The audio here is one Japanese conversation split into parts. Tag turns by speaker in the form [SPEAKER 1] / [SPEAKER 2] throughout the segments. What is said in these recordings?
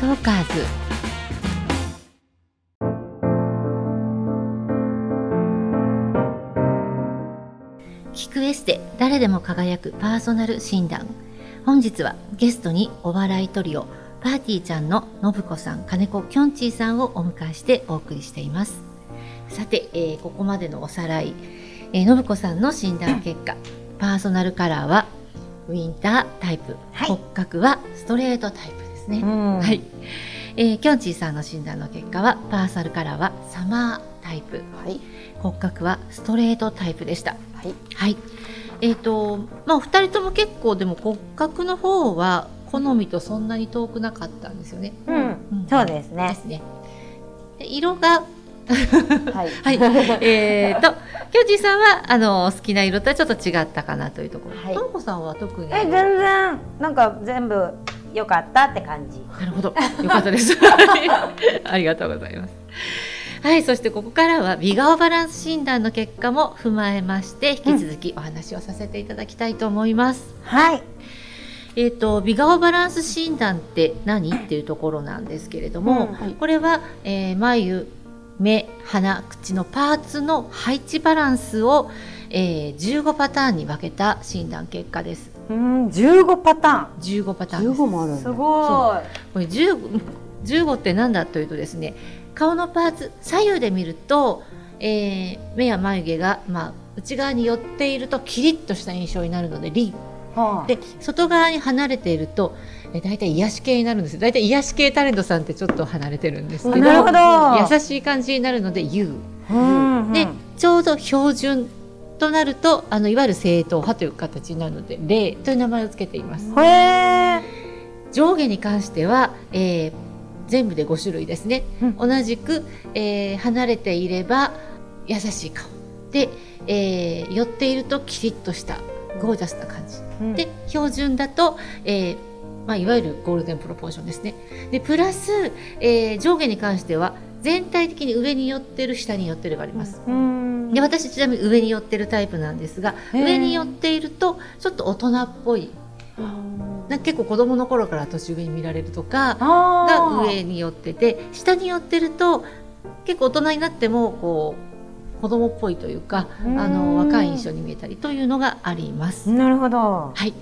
[SPEAKER 1] トーカーズ。聞くエステ誰でも輝くパーソナル診断。本日はゲストにお笑いトリオパーティーちゃんの信子さん金子きょんちぃさんをお迎えしてお送りしています。さて、えーここまでのおさらい、えー、信子さんの診断結果。パーソナルカラーはウィンタータイプ、
[SPEAKER 2] はい。
[SPEAKER 1] 骨格はストレートタイプですね、
[SPEAKER 2] うん。
[SPEAKER 1] はい、えー、きょんちぃさんの診断の結果はパーソナルカラーはサマータイプ。
[SPEAKER 2] はい。
[SPEAKER 1] 骨格はストレートタイプでした。
[SPEAKER 2] はい。
[SPEAKER 1] はい。えーとまあ、お二人とも結構でも骨格の方は好みとそんなに遠くなかったんですよね。
[SPEAKER 2] うん、
[SPEAKER 1] うん。
[SPEAKER 2] そうです
[SPEAKER 1] で
[SPEAKER 2] ね
[SPEAKER 1] すね。で色が
[SPEAKER 2] はい。
[SPEAKER 1] はい、えーと、きょうじさんはあの好きな色とはちょっと違ったかなというところ。
[SPEAKER 2] はい。
[SPEAKER 1] ともこさんは特に。
[SPEAKER 2] え全然。なんか全部良かったって感じ
[SPEAKER 1] なるほど、よかったです。ありがとうございます。はい、そしてここからは美顔バランス診断の結果も踏まえまして、引き続きお話をさせていただきたいと思います。
[SPEAKER 2] はい
[SPEAKER 1] えー、と美顔バランス診断って何っていうところなんですけれども、
[SPEAKER 2] うんはい
[SPEAKER 1] これは、えー眉目鼻口のパーツの配置バランスを、えー15パターンに分けた診断結果です
[SPEAKER 2] うん15パタ
[SPEAKER 1] 15パターンです。
[SPEAKER 2] ーン
[SPEAKER 3] もある
[SPEAKER 2] すごい。
[SPEAKER 1] これ 15, 15って何だというとですね顔のパーツ左右で見ると、えー目や眉毛が、まあ、内側に寄っているとキリッとした印象になるのでリ。
[SPEAKER 2] は
[SPEAKER 1] で外側に離れているとえ大体癒し系になるんです。大体癒し系タレントさんってちょっと離れてるんですけど
[SPEAKER 2] なるほど。
[SPEAKER 1] 優しい感じになるので U
[SPEAKER 2] うんうん。
[SPEAKER 1] でちょうど標準となるとあのいわゆる正統派という形になるので霊という名前を付けています。上下に関しては、えー全部で5種類ですね、
[SPEAKER 2] うん。
[SPEAKER 1] 同じく、えー離れていれば優しい顔。で、えー寄っているとキリッとしたゴージャスな感じ。で標準だと、えーまあ、いわゆるゴールデンプロポーションですね。でプラス、えー上下に関しては全体的に上に寄ってる下に寄ってるがあります、
[SPEAKER 2] うん。
[SPEAKER 1] で私ちなみに上に寄ってるタイプなんですが上に寄っているとちょっと大人っぽい。な結構子供の頃から年上に見られるとか
[SPEAKER 2] あ
[SPEAKER 1] が
[SPEAKER 2] ー
[SPEAKER 1] 上に寄ってて下に寄ってると結構大人になってもこう子供っぽいというかあの
[SPEAKER 2] うん
[SPEAKER 1] 若い印象に見えたりというのがあります。
[SPEAKER 2] なるほど。
[SPEAKER 1] はい。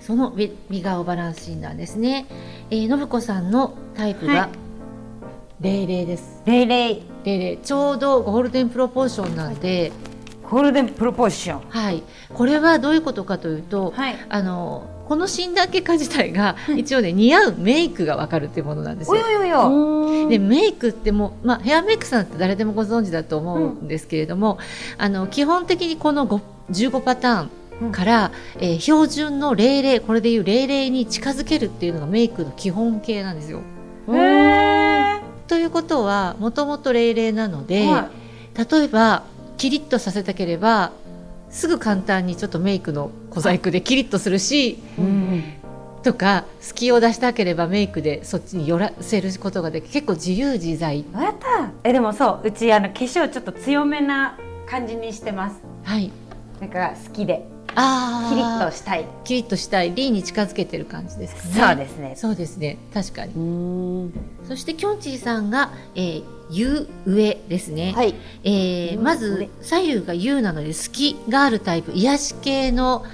[SPEAKER 1] その美美顔バランス診断ですね。えー、信子さんのタイプ
[SPEAKER 2] は
[SPEAKER 1] が零零です。
[SPEAKER 2] レイレイ
[SPEAKER 1] ちょうどゴールデンプロポーションなんで、
[SPEAKER 2] ゴールデンプロポーション。
[SPEAKER 1] はい。これはどういうことかというと、
[SPEAKER 2] はい。
[SPEAKER 1] あのこの診断結果自体が一応ね似合うメイクがわかるっていうものなんですよ。
[SPEAKER 2] およよよ
[SPEAKER 1] でメイクってもう、まあ、ヘアメイクさんって誰でもご存知だと思うんですけれども、あの基本的にこの5 15パターンから、えー標準の00これでいう00に近づけるっていうのがメイクの基本形なんですよ。
[SPEAKER 2] へえ
[SPEAKER 1] ということはもともと00なので、
[SPEAKER 2] は
[SPEAKER 1] 例えばキリッとさせたければすぐ簡単にちょっとメイクの小細工でキリッとするし
[SPEAKER 2] うん。
[SPEAKER 1] とか隙を出したければメイクでそっちに寄らせることができ結構自由自在。
[SPEAKER 2] やった。えでもそううちあの化粧ちょっと強めな感じにしてます。
[SPEAKER 1] はい。
[SPEAKER 2] なんか好きでキリッとしたい。
[SPEAKER 1] キリッとしたい。リーに近づけてる感じですかね。
[SPEAKER 2] そうですね。
[SPEAKER 1] そうですね。確かに。
[SPEAKER 3] うん。
[SPEAKER 1] そしてきょんちぃさんが、えー、U 上ですね、
[SPEAKER 3] はい。
[SPEAKER 1] えーまず左右が U なので隙があるタイプ。癒し系の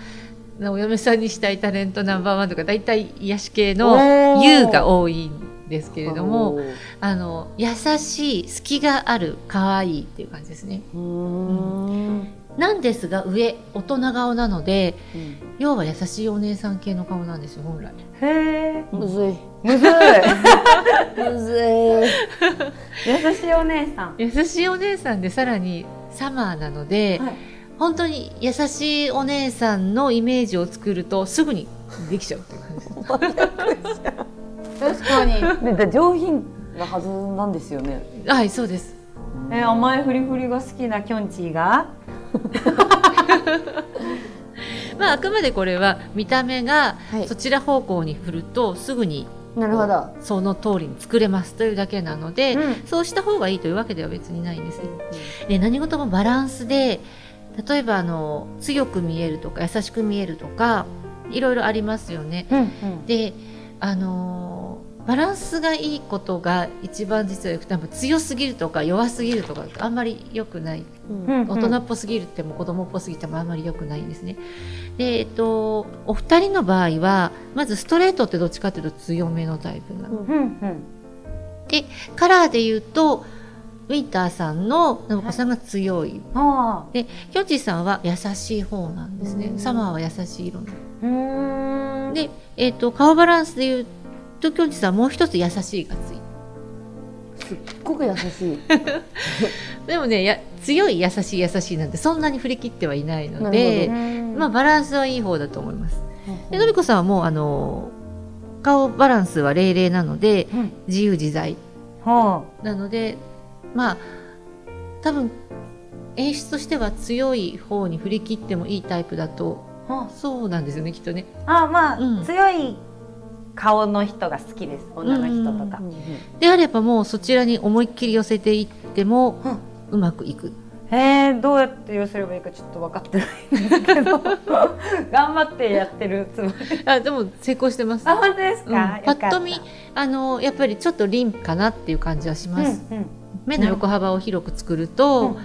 [SPEAKER 1] お嫁さんにしたいタレントナンバーワンとか大体癒し系
[SPEAKER 2] お
[SPEAKER 1] の
[SPEAKER 2] ー
[SPEAKER 1] U が多いんですけれどもあの優しい隙がある可愛いっていう感じですね。
[SPEAKER 3] うーん
[SPEAKER 1] なんですが上大人顔なので
[SPEAKER 3] うん。
[SPEAKER 1] 要は優しいお姉さん系の顔なんですよ本来。
[SPEAKER 2] へえ
[SPEAKER 3] むずい。
[SPEAKER 2] むずい。
[SPEAKER 3] むずい。
[SPEAKER 2] 優しいお姉さん。
[SPEAKER 1] 優しいお姉さんでさらにサマーなので、
[SPEAKER 2] はい。
[SPEAKER 1] 本当に優しいお姉さんのイメージを作るとすぐにできちゃうっていう感じです。
[SPEAKER 2] 確かに。
[SPEAKER 3] ねだ上品なはずなんですよね。
[SPEAKER 1] はいそうです。
[SPEAKER 2] え甘いフリフリが好きなきょんちぃが？
[SPEAKER 1] まああくまでこれは見た目が
[SPEAKER 3] はい。
[SPEAKER 1] そちら方向に振るとすぐに
[SPEAKER 3] なるほど。
[SPEAKER 1] その通りに作れますというだけなので、
[SPEAKER 2] うん。
[SPEAKER 1] そうした方がいいというわけでは別にないんです。ね。で何事もバランスで例えばあの強く見えるとか優しく見えるとかいろいろありますよね。
[SPEAKER 2] うんうん。
[SPEAKER 1] であのーバランスがいいことが一番実はよくて多分強すぎるとか弱すぎるとかあんまり良くない
[SPEAKER 3] うん
[SPEAKER 1] 大人っぽすぎるっても子供っぽすぎてもあんまり良くないんですね。で、えっと、お二人の場合はまずストレートってどっちかっていうと強めのタイプなの。
[SPEAKER 3] うん
[SPEAKER 2] うんうん
[SPEAKER 1] カラーで言うとウィンターさんの信子さんが強い。
[SPEAKER 2] あ
[SPEAKER 1] できょんちぃさんは優しい方なんですね
[SPEAKER 3] う。ん
[SPEAKER 1] サマーは優しい色なの。で、えっと顔バランスで言うときょんちぃさんはもう一つ優しいがつい。て
[SPEAKER 3] すっごく優しい。
[SPEAKER 1] でもねや強い優しい優しいなんてそんなに振り切ってはいないの
[SPEAKER 3] な
[SPEAKER 1] で
[SPEAKER 3] る
[SPEAKER 2] うん
[SPEAKER 1] まあバランスはいい方だと思います。でのりこさんはもうあの顔バランスは零々なので
[SPEAKER 2] うん。
[SPEAKER 1] 自由自在。
[SPEAKER 2] ほ
[SPEAKER 1] なのでまあ多分演出としては強い方に振り切ってもいいタイプだと。
[SPEAKER 2] うほう
[SPEAKER 1] そうなんですよねきっとね。
[SPEAKER 2] あまあ、
[SPEAKER 1] うん。
[SPEAKER 2] 強い顔の人が好きです。女の人とか。
[SPEAKER 3] う、んうん
[SPEAKER 1] であればもうそちらに思いっきり寄せていってもうまくいく。
[SPEAKER 2] へえどうやって寄せればいいかちょっと分かってないんですけど。頑張ってやってるつもり。
[SPEAKER 1] あでも成功してます。
[SPEAKER 2] あ本当です
[SPEAKER 1] うん。
[SPEAKER 2] か、
[SPEAKER 1] パッと見あのやっぱりちょっと輪かなっていう感じはします。
[SPEAKER 2] うんうん。
[SPEAKER 1] 目の横幅を広く作ると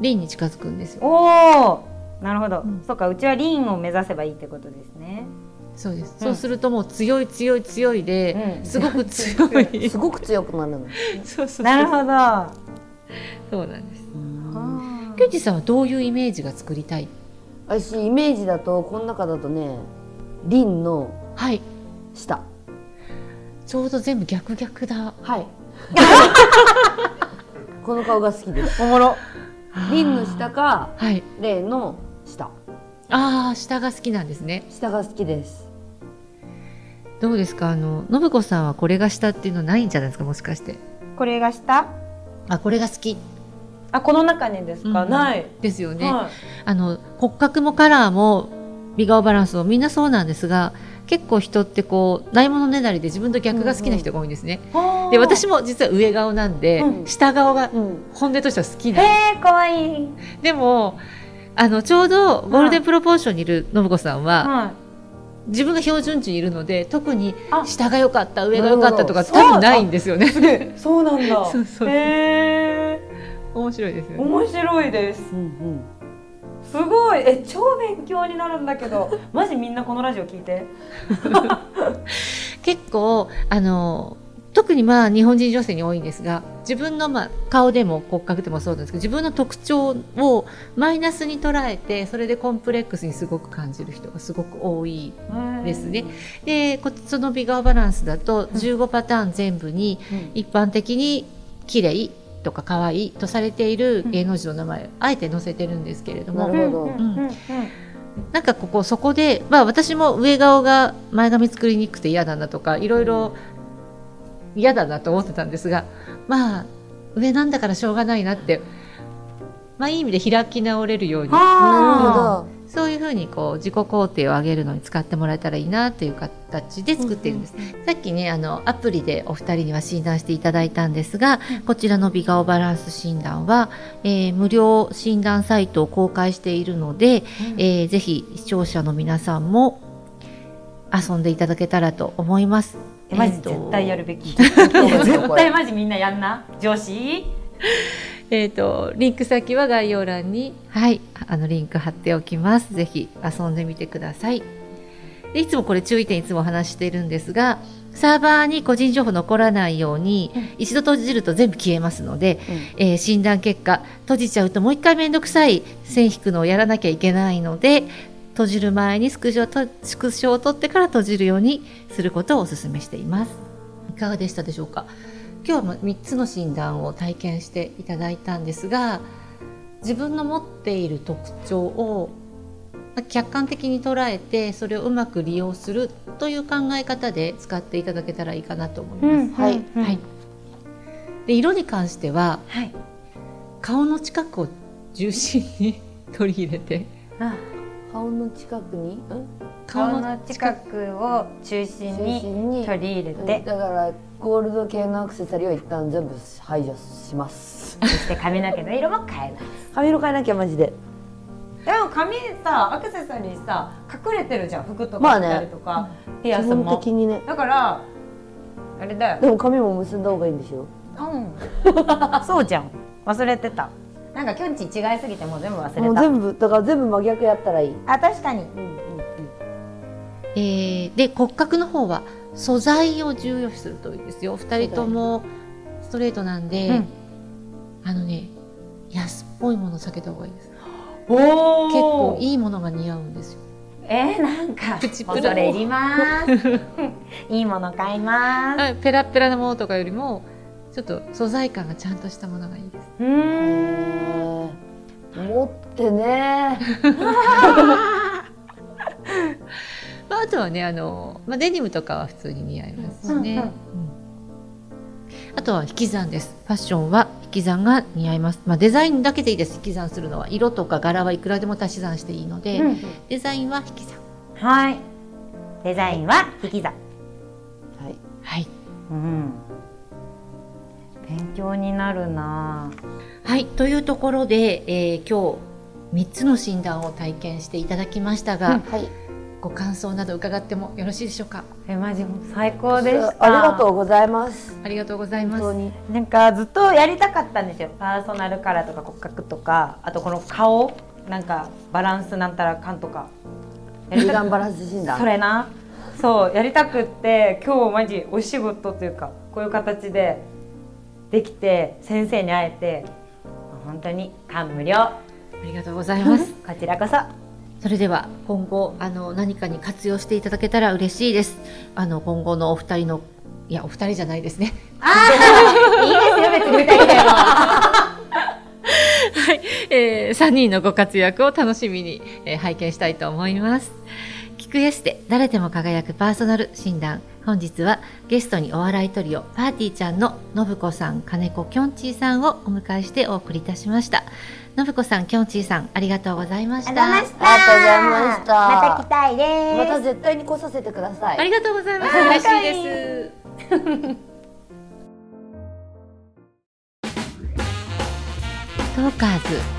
[SPEAKER 1] 輪に近づくんですよ。
[SPEAKER 2] おおなるほど、
[SPEAKER 1] うん。
[SPEAKER 2] そうかうちはリンを目指せばいいってことですね、
[SPEAKER 1] そうです。
[SPEAKER 2] うん
[SPEAKER 1] そうするともう強い強い強いで、
[SPEAKER 2] うん
[SPEAKER 1] すごく強い。
[SPEAKER 3] すごく強くなるの
[SPEAKER 1] そうそう
[SPEAKER 2] なるほどあ
[SPEAKER 1] そうなんです。
[SPEAKER 2] ー
[SPEAKER 1] きゅんちさんはどういうイメージが作りたい？
[SPEAKER 3] 私イメージだとこの中だとねリンの
[SPEAKER 1] はい。
[SPEAKER 3] 下
[SPEAKER 1] ちょうど全部逆逆だ。
[SPEAKER 3] はい この顔が好きです
[SPEAKER 2] おもろ
[SPEAKER 3] リンの下か
[SPEAKER 1] はい。
[SPEAKER 3] レイの下
[SPEAKER 1] ああ下が好きなんですね。
[SPEAKER 3] 下が好きです
[SPEAKER 1] どうですか？あの信子さんはこれが下っていうのないんじゃないですか？もしかして。
[SPEAKER 2] これが下？
[SPEAKER 1] あこれが好き。
[SPEAKER 2] あこの中にですか、
[SPEAKER 1] うん。
[SPEAKER 2] ない、
[SPEAKER 1] ですよね。
[SPEAKER 2] は
[SPEAKER 1] あの骨格もカラーも美顔バランスもみんなそうなんですが結構人ってこうないものねだりで自分と逆が好きな人が多いんですね。
[SPEAKER 2] い、
[SPEAKER 1] で私も実は上顔なんで、
[SPEAKER 2] うん。
[SPEAKER 1] 下顔が
[SPEAKER 3] うん。
[SPEAKER 1] 本音としては好きなんで
[SPEAKER 2] へえかわいい、
[SPEAKER 1] すでもあのちょうどゴールデンプロポーションにいる信子さんは、
[SPEAKER 2] は
[SPEAKER 1] 自分が標準値にいるので特に
[SPEAKER 2] あ。
[SPEAKER 1] 下が良かった上が良かったとか多分ないんですよね。
[SPEAKER 2] い、そうなんだ。
[SPEAKER 1] そうそう。
[SPEAKER 2] へえ
[SPEAKER 1] 面白いですよね。
[SPEAKER 2] 面白いです。
[SPEAKER 3] うんうん。
[SPEAKER 2] すごい。え超勉強になるんだけど。マジみんなこのラジオ聞いて。
[SPEAKER 1] 結構あの特にまあ日本人女性に多いんですが自分のまあ顔でも骨格でもそうなんですけど自分の特徴をマイナスに捉えてそれでコンプレックスにすごく感じる人がすごく多いですね。でこその美顔バランスだと15パターン全部に一般的に綺麗とか可愛いとされている芸能人の名前をあえて載せてるんですけれども、
[SPEAKER 2] うん。
[SPEAKER 1] なんかここそこで、まあ、私も上顔が前髪作りにくくて嫌だなとかいろいろ嫌だなと思ってたんですがまあ上なんだからしょうがないなって、まあ、いい意味で開き直れるように。そういうふうにこう自己肯定を上げるのに使ってもらえたらいいなという形で作っているんです。さっきねあのアプリでお二人には診断していただいたんですが、こちらの美顔バランス診断は、えー無料診断サイトを公開しているので、えーぜひ視聴者の皆さんも遊んでいただけたらと思います。
[SPEAKER 2] えマジ絶対やるべき
[SPEAKER 3] ど
[SPEAKER 2] 絶対マジみんなやんな上司？
[SPEAKER 1] えー、とリンク先は概要欄に、はい、あのリンク貼っておきます。ぜひ遊んでみてください。でいつもこれ注意点いつもお話ししているんですが、サーバーに個人情報残らないように、一度閉じると全部消えますので、えー診断結果閉じちゃうともう一回めんどくさい線引くのをやらなきゃいけないので閉じる前にスクショをとスクショを取ってから閉じるようにすることをお勧めしています。いかがでしたでしょうか？今日は3つの診断を体験していただいたんですが自分の持っている特徴をまあ客観的に捉えてそれをうまく利用するという考え方で使っていただけたらいいかなと思います。
[SPEAKER 3] はい
[SPEAKER 2] うん
[SPEAKER 1] はい、で色に関しては
[SPEAKER 2] はい。
[SPEAKER 1] 顔の近くを重心に 取り入れて
[SPEAKER 2] あ
[SPEAKER 3] 顔の近くに？ん？
[SPEAKER 2] 顔の近くを中心
[SPEAKER 3] 中
[SPEAKER 2] に。取り入れ
[SPEAKER 3] うん。
[SPEAKER 2] て
[SPEAKER 3] だからゴールド系のアクセサリーを一旦全部排除します。
[SPEAKER 2] そして髪の毛の色も変えます。
[SPEAKER 3] 髪色変えなきゃマジで。
[SPEAKER 2] でも髪さアクセサリーさ隠れてるじゃん。服と
[SPEAKER 3] まあね。
[SPEAKER 2] か着たりとか、ピア
[SPEAKER 3] 基本
[SPEAKER 2] スも
[SPEAKER 3] 的にね。
[SPEAKER 2] だからあれだよ。
[SPEAKER 3] でも髪も結んだ方がいいんでしょ
[SPEAKER 2] うん。そうじゃん。忘れてたなんかきょんち違いすぎてもう全部忘れた。
[SPEAKER 3] もう全部だから全部真逆やったらいい、
[SPEAKER 2] あ確かに。
[SPEAKER 3] うんうん
[SPEAKER 1] えーで骨格の方は素材を重要視するといいですよ。2人ともストレートなんで、
[SPEAKER 2] うん。
[SPEAKER 1] あのね安っぽいもの避けた方がいいです。
[SPEAKER 2] おお
[SPEAKER 1] 結構いいものが似合うんですよ。
[SPEAKER 2] えー、なんか。
[SPEAKER 1] プチプラ
[SPEAKER 2] 恐れ入ります。いいもの買います。
[SPEAKER 1] はいペラッペラなものとかよりもちょっと素材感がちゃんとしたものがいいです。
[SPEAKER 3] 持ってね。
[SPEAKER 1] まあ、あとはねあの、まあ、デニムとかは普通に似合いますしね、
[SPEAKER 2] うんうん。
[SPEAKER 1] うん。あとは引き算です。ファッションは引き算が似合います、まあ、デザインだけでいいです。引き算するのは色とか柄はいくらでも足し算していいので、
[SPEAKER 2] うん。
[SPEAKER 1] デザインは引き算。
[SPEAKER 2] はい。デザインは引き算。
[SPEAKER 3] はい。
[SPEAKER 1] はい、
[SPEAKER 2] うん勉強になるな。
[SPEAKER 1] はい、というところで、えー今日3つの診断を体験していただきましたが、
[SPEAKER 2] うん。
[SPEAKER 3] はい。
[SPEAKER 1] ご感想など伺ってもよろしいでしょうか？
[SPEAKER 2] えマジ本当最高でした。
[SPEAKER 3] ありがとうございます。
[SPEAKER 1] ありがとうございます。
[SPEAKER 3] 本当に。
[SPEAKER 2] なんかずっとやりたかったんですよ。パーソナルカラーとか骨格とかあとこの顔なんかバランスなんたらかんとか。やりた
[SPEAKER 3] バランス診断？
[SPEAKER 2] それな。そうやりたくって今日マジお仕事というかこういう形でできて先生に会えて本当に感無量。
[SPEAKER 1] ありがとうございます。
[SPEAKER 2] こちらこそ。
[SPEAKER 1] それでは今後あの何かに活用していただけたら嬉しいです。あの今後のお二人のいやお二人じゃないですね。
[SPEAKER 2] いいですよ別に二人でも。
[SPEAKER 1] はい、えー、3人のご活躍を楽しみに、えー拝見したいと思います。聞くエステ誰でも輝くパーソナル診断。本日はゲストにお笑いトリオパーティーちゃんの信子さん金子きょんちぃさんをお迎えしてお送りいたしました。信子さんきょんちぃさんありがとうございました。
[SPEAKER 2] ありがとうございました。
[SPEAKER 3] ありがとうございました。
[SPEAKER 2] また来たいです
[SPEAKER 3] また絶対に来させてください。
[SPEAKER 1] ありがとうございます。嬉しいです。トーカーズ